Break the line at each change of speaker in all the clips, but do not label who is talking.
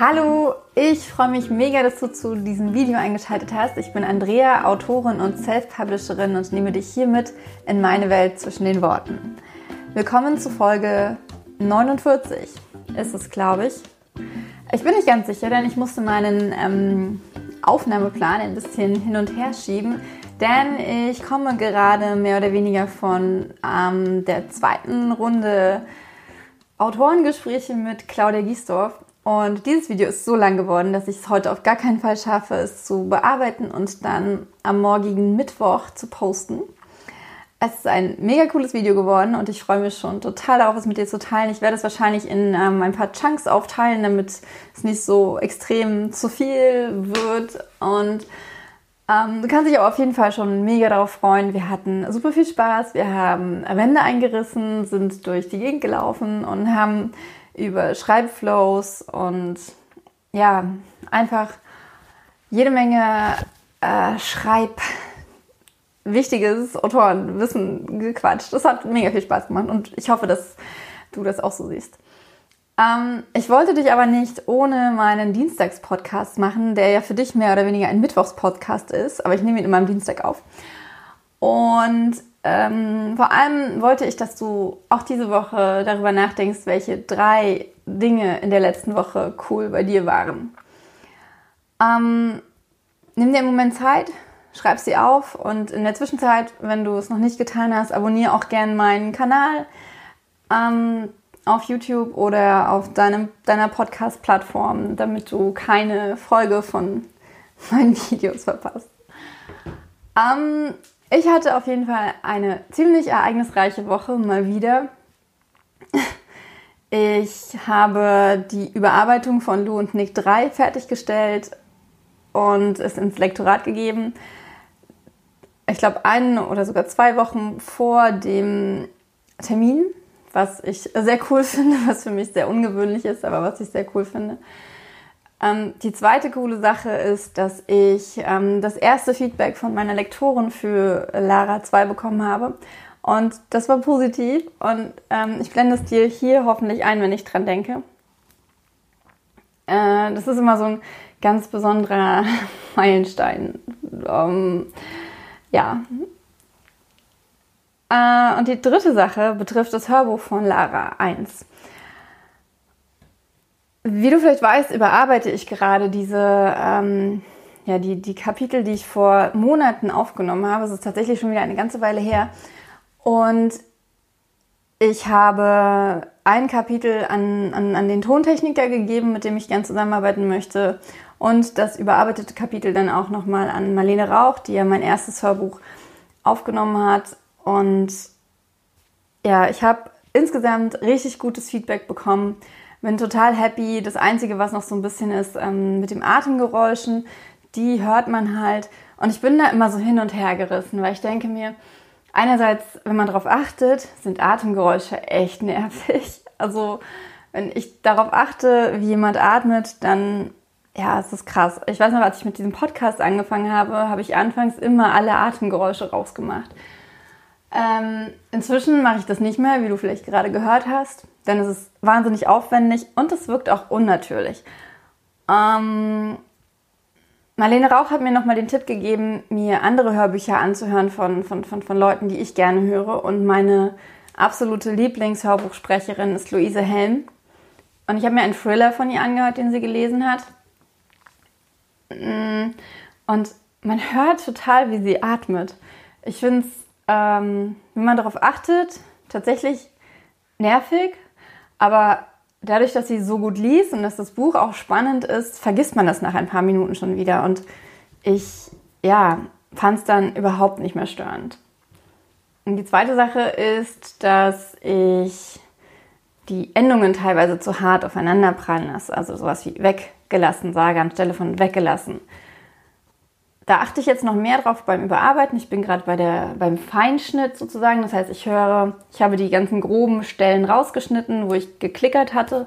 Hallo, ich freue mich mega, dass du zu diesem Video eingeschaltet hast. Ich bin Andrea, Autorin und Self-Publisherin und nehme dich hier mit in meine Welt zwischen den Worten. Willkommen zu Folge 49 ist es, glaube ich. Ich bin nicht ganz sicher, denn ich musste meinen ähm, Aufnahmeplan ein bisschen hin und her schieben, denn ich komme gerade mehr oder weniger von ähm, der zweiten Runde Autorengespräche mit Claudia Giesdorf und dieses Video ist so lang geworden, dass ich es heute auf gar keinen Fall schaffe, es zu bearbeiten und dann am morgigen Mittwoch zu posten. Es ist ein mega cooles Video geworden und ich freue mich schon total darauf, es mit dir zu teilen. Ich werde es wahrscheinlich in ähm, ein paar Chunks aufteilen, damit es nicht so extrem zu viel wird. Und ähm, du kannst dich aber auf jeden Fall schon mega darauf freuen. Wir hatten super viel Spaß. Wir haben Wände eingerissen, sind durch die Gegend gelaufen und haben über Schreibflows und ja, einfach jede Menge äh, Schreib wichtiges Autorenwissen gequatscht. Das hat mega viel Spaß gemacht und ich hoffe, dass du das auch so siehst. Ähm, ich wollte dich aber nicht ohne meinen Dienstags-Podcast machen, der ja für dich mehr oder weniger ein Mittwochs-Podcast ist, aber ich nehme ihn immer am Dienstag auf. Und ähm, vor allem wollte ich, dass du auch diese Woche darüber nachdenkst, welche drei Dinge in der letzten Woche cool bei dir waren. Ähm, nimm dir einen Moment Zeit, schreib sie auf und in der Zwischenzeit, wenn du es noch nicht getan hast, abonniere auch gerne meinen Kanal ähm, auf YouTube oder auf deinem, deiner Podcast-Plattform, damit du keine Folge von meinen Videos verpasst. Ähm, ich hatte auf jeden Fall eine ziemlich ereignisreiche Woche mal wieder. Ich habe die Überarbeitung von Lou und Nick 3 fertiggestellt und es ins Lektorat gegeben. Ich glaube, eine oder sogar zwei Wochen vor dem Termin, was ich sehr cool finde, was für mich sehr ungewöhnlich ist, aber was ich sehr cool finde. Ähm, die zweite coole Sache ist, dass ich ähm, das erste Feedback von meiner Lektorin für Lara 2 bekommen habe. Und das war positiv. Und ähm, ich blende es dir hier hoffentlich ein, wenn ich dran denke. Äh, das ist immer so ein ganz besonderer Meilenstein. Ähm, ja. Äh, und die dritte Sache betrifft das Hörbuch von Lara 1. Wie du vielleicht weißt, überarbeite ich gerade diese, ähm, ja, die, die Kapitel, die ich vor Monaten aufgenommen habe. Es ist tatsächlich schon wieder eine ganze Weile her. Und ich habe ein Kapitel an, an, an den Tontechniker gegeben, mit dem ich gern zusammenarbeiten möchte. Und das überarbeitete Kapitel dann auch nochmal an Marlene Rauch, die ja mein erstes Hörbuch aufgenommen hat. Und ja, ich habe insgesamt richtig gutes Feedback bekommen bin total happy. Das Einzige, was noch so ein bisschen ist, ähm, mit dem Atemgeräuschen, die hört man halt. Und ich bin da immer so hin und her gerissen, weil ich denke mir, einerseits, wenn man darauf achtet, sind Atemgeräusche echt nervig. Also, wenn ich darauf achte, wie jemand atmet, dann, ja, es ist krass. Ich weiß noch, als ich mit diesem Podcast angefangen habe, habe ich anfangs immer alle Atemgeräusche rausgemacht. Ähm, inzwischen mache ich das nicht mehr, wie du vielleicht gerade gehört hast denn es ist wahnsinnig aufwendig und es wirkt auch unnatürlich. Ähm, Marlene Rauch hat mir nochmal den Tipp gegeben, mir andere Hörbücher anzuhören von, von, von, von Leuten, die ich gerne höre. Und meine absolute Lieblingshörbuchsprecherin ist Luise Helm. Und ich habe mir einen Thriller von ihr angehört, den sie gelesen hat. Mm, und man hört total, wie sie atmet. Ich finde es, ähm, wenn man darauf achtet, tatsächlich nervig, aber dadurch, dass sie so gut liest und dass das Buch auch spannend ist, vergisst man das nach ein paar Minuten schon wieder. Und ich, ja, fand es dann überhaupt nicht mehr störend. Und die zweite Sache ist, dass ich die Endungen teilweise zu hart aufeinander prallen lasse. Also sowas wie weggelassen sage anstelle von weggelassen. Da achte ich jetzt noch mehr drauf beim Überarbeiten. Ich bin gerade bei beim Feinschnitt sozusagen. Das heißt, ich höre, ich habe die ganzen groben Stellen rausgeschnitten, wo ich geklickert hatte.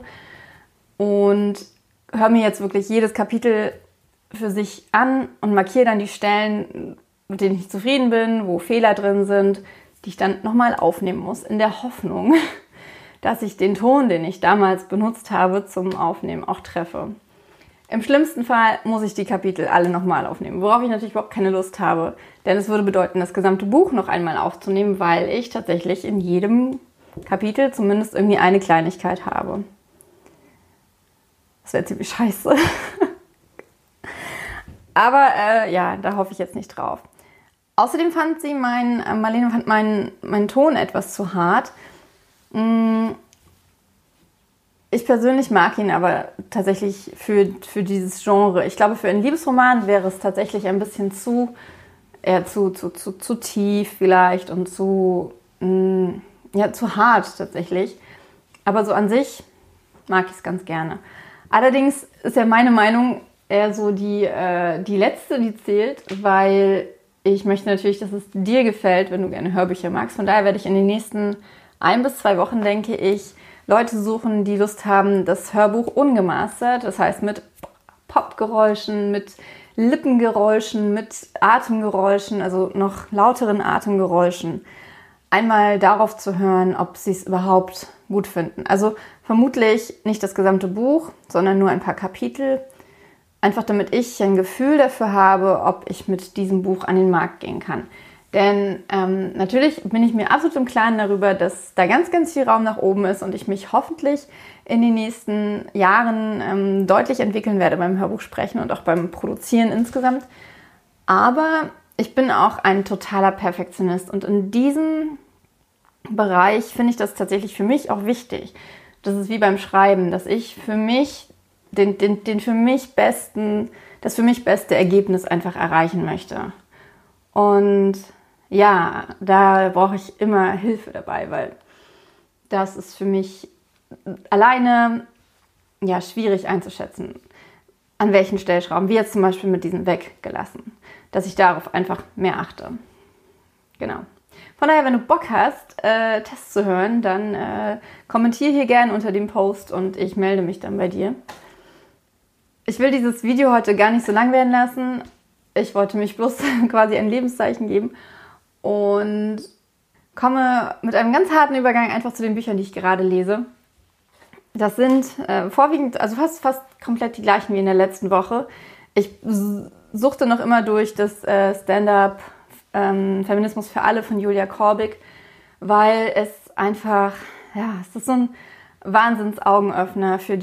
Und höre mir jetzt wirklich jedes Kapitel für sich an und markiere dann die Stellen, mit denen ich zufrieden bin, wo Fehler drin sind, die ich dann nochmal aufnehmen muss, in der Hoffnung, dass ich den Ton, den ich damals benutzt habe zum Aufnehmen, auch treffe. Im schlimmsten Fall muss ich die Kapitel alle nochmal aufnehmen, worauf ich natürlich überhaupt keine Lust habe. Denn es würde bedeuten, das gesamte Buch noch einmal aufzunehmen, weil ich tatsächlich in jedem Kapitel zumindest irgendwie eine Kleinigkeit habe. Das wäre ziemlich scheiße. Aber äh, ja, da hoffe ich jetzt nicht drauf. Außerdem fand sie mein, äh, Marlene fand meinen mein Ton etwas zu hart. Mm, ich persönlich mag ihn aber tatsächlich für, für dieses Genre. Ich glaube, für einen Liebesroman wäre es tatsächlich ein bisschen zu, eher zu, zu, zu, zu tief vielleicht und zu, mh, mm, ja, zu hart tatsächlich. Aber so an sich mag ich es ganz gerne. Allerdings ist ja meine Meinung eher so die, äh, die letzte, die zählt, weil ich möchte natürlich, dass es dir gefällt, wenn du gerne Hörbücher magst. Von daher werde ich in den nächsten ein bis zwei Wochen, denke ich, Leute suchen, die Lust haben, das Hörbuch ungemastert, das heißt mit Popgeräuschen, mit Lippengeräuschen, mit Atemgeräuschen, also noch lauteren Atemgeräuschen, einmal darauf zu hören, ob sie es überhaupt gut finden. Also vermutlich nicht das gesamte Buch, sondern nur ein paar Kapitel Einfach damit ich ein Gefühl dafür habe, ob ich mit diesem Buch an den Markt gehen kann. Denn ähm, natürlich bin ich mir absolut im Klaren darüber, dass da ganz, ganz viel Raum nach oben ist und ich mich hoffentlich in den nächsten Jahren ähm, deutlich entwickeln werde beim Hörbuchsprechen und auch beim Produzieren insgesamt. Aber ich bin auch ein totaler Perfektionist und in diesem Bereich finde ich das tatsächlich für mich auch wichtig. Das ist wie beim Schreiben, dass ich für mich den, den, den für mich besten, das für mich beste Ergebnis einfach erreichen möchte. Und ja, da brauche ich immer Hilfe dabei, weil das ist für mich alleine ja schwierig einzuschätzen, an welchen Stellschrauben, wie jetzt zum Beispiel mit diesem weggelassen, dass ich darauf einfach mehr achte. Genau. Von daher, wenn du Bock hast, äh, Tests zu hören, dann äh, kommentier hier gerne unter dem Post und ich melde mich dann bei dir. Ich will dieses Video heute gar nicht so lang werden lassen. Ich wollte mich bloß quasi ein Lebenszeichen geben und komme mit einem ganz harten Übergang einfach zu den Büchern, die ich gerade lese. Das sind äh, vorwiegend, also fast, fast komplett die gleichen wie in der letzten Woche. Ich suchte noch immer durch das äh, Stand-up ähm, Feminismus für alle von Julia Korbig, weil es einfach, ja, es ist so ein Wahnsinnsaugenöffner für,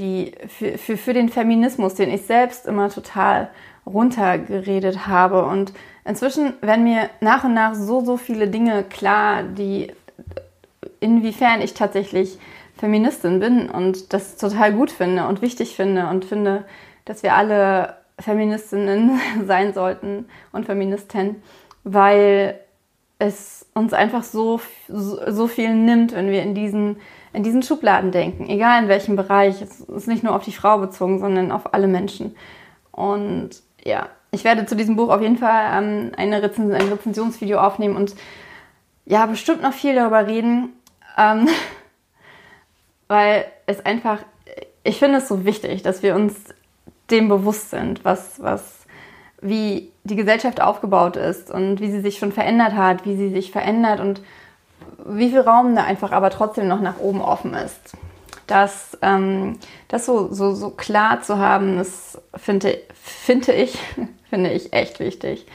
für, für, für den Feminismus, den ich selbst immer total runtergeredet habe. Und inzwischen werden mir nach und nach so, so viele Dinge klar, die inwiefern ich tatsächlich Feministin bin und das total gut finde und wichtig finde und finde, dass wir alle Feministinnen sein sollten und Feministen, weil es uns einfach so, so, so viel nimmt, wenn wir in diesen in diesen Schubladen denken, egal in welchem Bereich. Es ist nicht nur auf die Frau bezogen, sondern auf alle Menschen. Und ja, ich werde zu diesem Buch auf jeden Fall ähm, eine Rezen ein Rezensionsvideo aufnehmen und ja, bestimmt noch viel darüber reden, ähm, weil es einfach, ich finde es so wichtig, dass wir uns dem bewusst sind, was, was, wie die Gesellschaft aufgebaut ist und wie sie sich schon verändert hat, wie sie sich verändert und wie viel Raum da einfach aber trotzdem noch nach oben offen ist. Das, ähm, das so, so, so klar zu haben, das finde, finde ich, finde ich echt wichtig.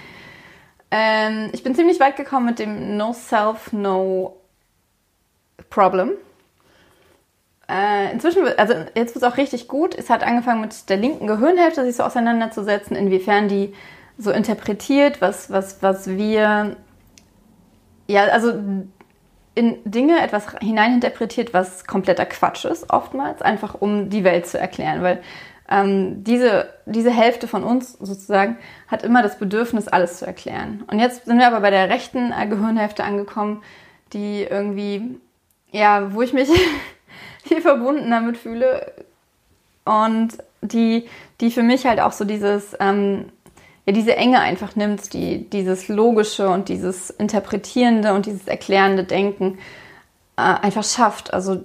Ähm, ich bin ziemlich weit gekommen mit dem No Self, No Problem. Äh, inzwischen, also jetzt wird es auch richtig gut. Es hat angefangen mit der linken Gehirnhälfte sich so auseinanderzusetzen, inwiefern die so interpretiert, was, was, was wir, ja, also in Dinge etwas hineininterpretiert, was kompletter Quatsch ist, oftmals, einfach um die Welt zu erklären. Weil ähm, diese, diese Hälfte von uns sozusagen hat immer das Bedürfnis, alles zu erklären. Und jetzt sind wir aber bei der rechten äh, Gehirnhälfte angekommen, die irgendwie, ja, wo ich mich viel verbunden damit fühle und die, die für mich halt auch so dieses, ähm, ja, diese Enge einfach nimmt, die dieses logische und dieses interpretierende und dieses erklärende Denken äh, einfach schafft. Also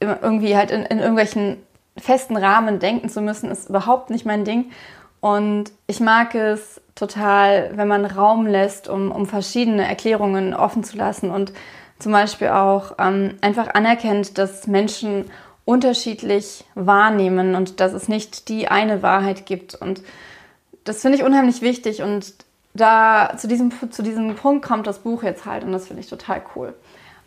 irgendwie halt in, in irgendwelchen festen Rahmen denken zu müssen, ist überhaupt nicht mein Ding. Und ich mag es total, wenn man Raum lässt, um, um verschiedene Erklärungen offen zu lassen und zum Beispiel auch ähm, einfach anerkennt, dass Menschen unterschiedlich wahrnehmen und dass es nicht die eine Wahrheit gibt. Und das finde ich unheimlich wichtig und da zu diesem, zu diesem Punkt kommt das Buch jetzt halt und das finde ich total cool.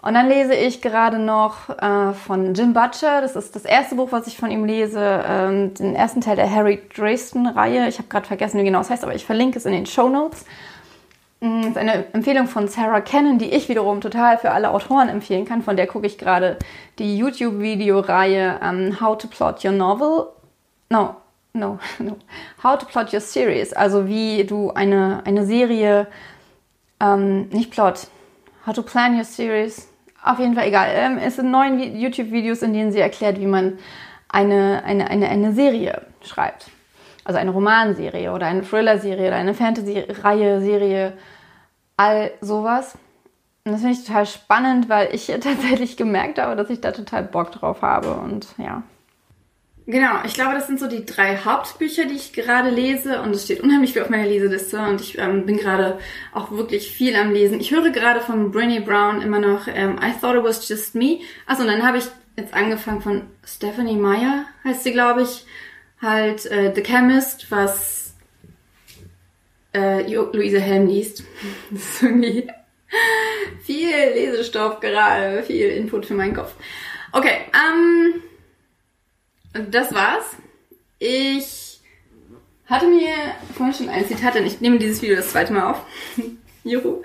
Und dann lese ich gerade noch äh, von Jim Butcher, das ist das erste Buch, was ich von ihm lese, ähm, den ersten Teil der Harry Dresden-Reihe. Ich habe gerade vergessen, wie genau es heißt, aber ich verlinke es in den Show Notes. Mm, das ist eine Empfehlung von Sarah Cannon, die ich wiederum total für alle Autoren empfehlen kann. Von der gucke ich gerade die YouTube-Videoreihe um, ähm, How to Plot Your Novel. No, no, no. How to Plot Your Series. Also wie du eine, eine Serie, ähm, nicht Plot, How to Plan Your Series. Auf jeden Fall egal. Ähm, es sind neun YouTube-Videos, in denen sie erklärt, wie man eine, eine, eine, eine Serie schreibt. Also eine Romanserie oder eine Thriller-Serie oder eine Fantasy-Reihe, Serie, all sowas. Und das finde ich total spannend, weil ich tatsächlich gemerkt habe, dass ich da total Bock drauf habe. Und ja. Genau, ich glaube, das sind so die drei Hauptbücher, die ich gerade lese und es steht unheimlich viel auf meiner Leseliste und ich ähm, bin gerade auch wirklich viel am Lesen. Ich höre gerade von Brené Brown immer noch ähm, I Thought It Was Just Me. Achso, und dann habe ich jetzt angefangen von Stephanie Meyer, heißt sie, glaube ich, halt äh, The Chemist, was äh, Luise Helm liest. Das ist irgendwie viel Lesestoff gerade, viel Input für meinen Kopf. Okay, ähm, das war's. Ich hatte mir vorhin schon ein Zitat, denn ich nehme dieses Video das zweite Mal auf. Juhu.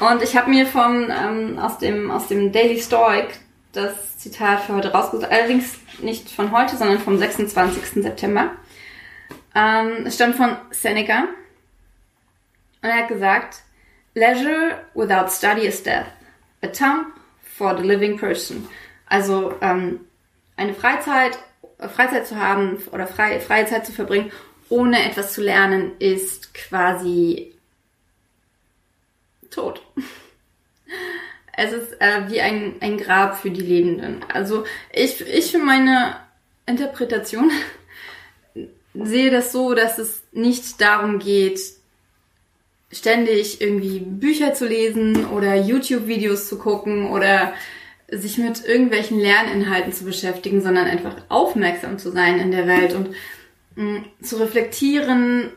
Und ich habe mir von ähm, aus dem aus dem Daily Stoic das Zitat für heute rausgesucht. Allerdings nicht von heute, sondern vom 26. September. Ähm, es stammt von Seneca. Und er hat gesagt, Leisure without study is death. A time for the living person. Also ähm, eine Freizeit, Freizeit zu haben oder freie, freie Zeit zu verbringen, ohne etwas zu lernen, ist quasi tot. Es ist äh, wie ein, ein Grab für die Lebenden. Also ich, ich für meine Interpretation sehe das so, dass es nicht darum geht, ständig irgendwie Bücher zu lesen oder YouTube-Videos zu gucken oder sich mit irgendwelchen Lerninhalten zu beschäftigen, sondern einfach aufmerksam zu sein in der Welt und mh, mm, zu reflektieren,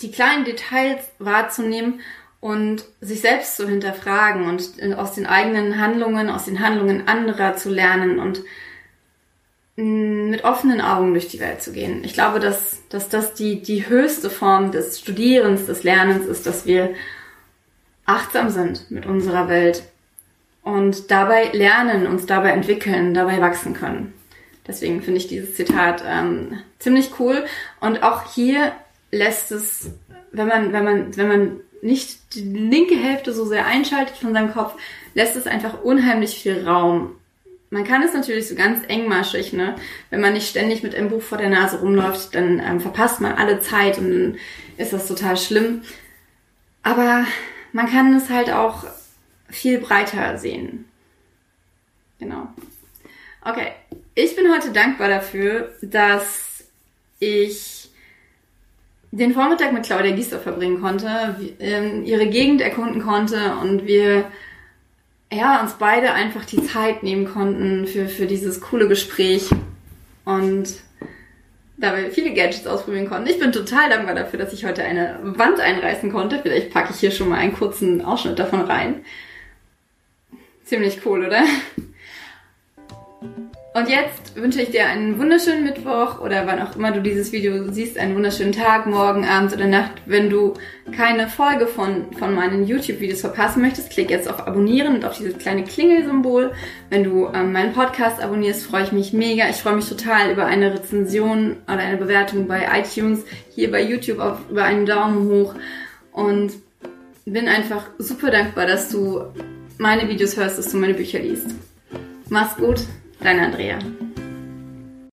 die kleinen Details wahrzunehmen und sich selbst zu hinterfragen und aus den eigenen Handlungen, aus den Handlungen anderer zu lernen und mm, mit offenen Augen durch die Welt zu gehen. Ich glaube, dass, dass das die, die höchste Form des Studierens, des Lernens ist, dass wir achtsam sind mit unserer Welt und dabei lernen, uns dabei entwickeln, dabei wachsen können. Deswegen finde ich dieses Zitat ähm, ziemlich cool. Und auch hier lässt es, wenn man, wenn man, wenn man nicht die linke Hälfte so sehr einschaltet von seinem Kopf, lässt es einfach unheimlich viel Raum. Man kann es natürlich so ganz engmaschig, ne? Wenn man nicht ständig mit einem Buch vor der Nase rumläuft, dann ähm, verpasst man alle Zeit und dann ist das total schlimm. Aber man kann es halt auch viel breiter sehen. Genau. Okay. Ich bin heute dankbar dafür, dass ich den Vormittag mit Claudia Giesler verbringen konnte, ähm, ihre Gegend erkunden konnte und wir ja, uns beide einfach die Zeit nehmen konnten für, für dieses coole Gespräch und da wir viele Gadgets ausprobieren konnten. Ich bin total dankbar dafür, dass ich heute eine Wand einreißen konnte. Vielleicht packe ich hier schon mal einen kurzen Ausschnitt davon rein. Ziemlich cool, oder? Und jetzt wünsche ich dir einen wunderschönen Mittwoch oder wann auch immer du dieses Video siehst, einen wunderschönen Tag, morgen, abends oder Nacht. Wenn du keine Folge von, von meinen YouTube-Videos verpassen möchtest, klick jetzt auf Abonnieren und auf dieses kleine Klingelsymbol. Wenn du ähm, meinen Podcast abonnierst, freue ich mich mega. Ich freue mich total über eine Rezension oder eine Bewertung bei iTunes, hier bei YouTube auf, über einen Daumen hoch und bin einfach super dankbar, dass du meine Videos hörst, dass du meine Bücher liest. Mach's gut, deine Andrea.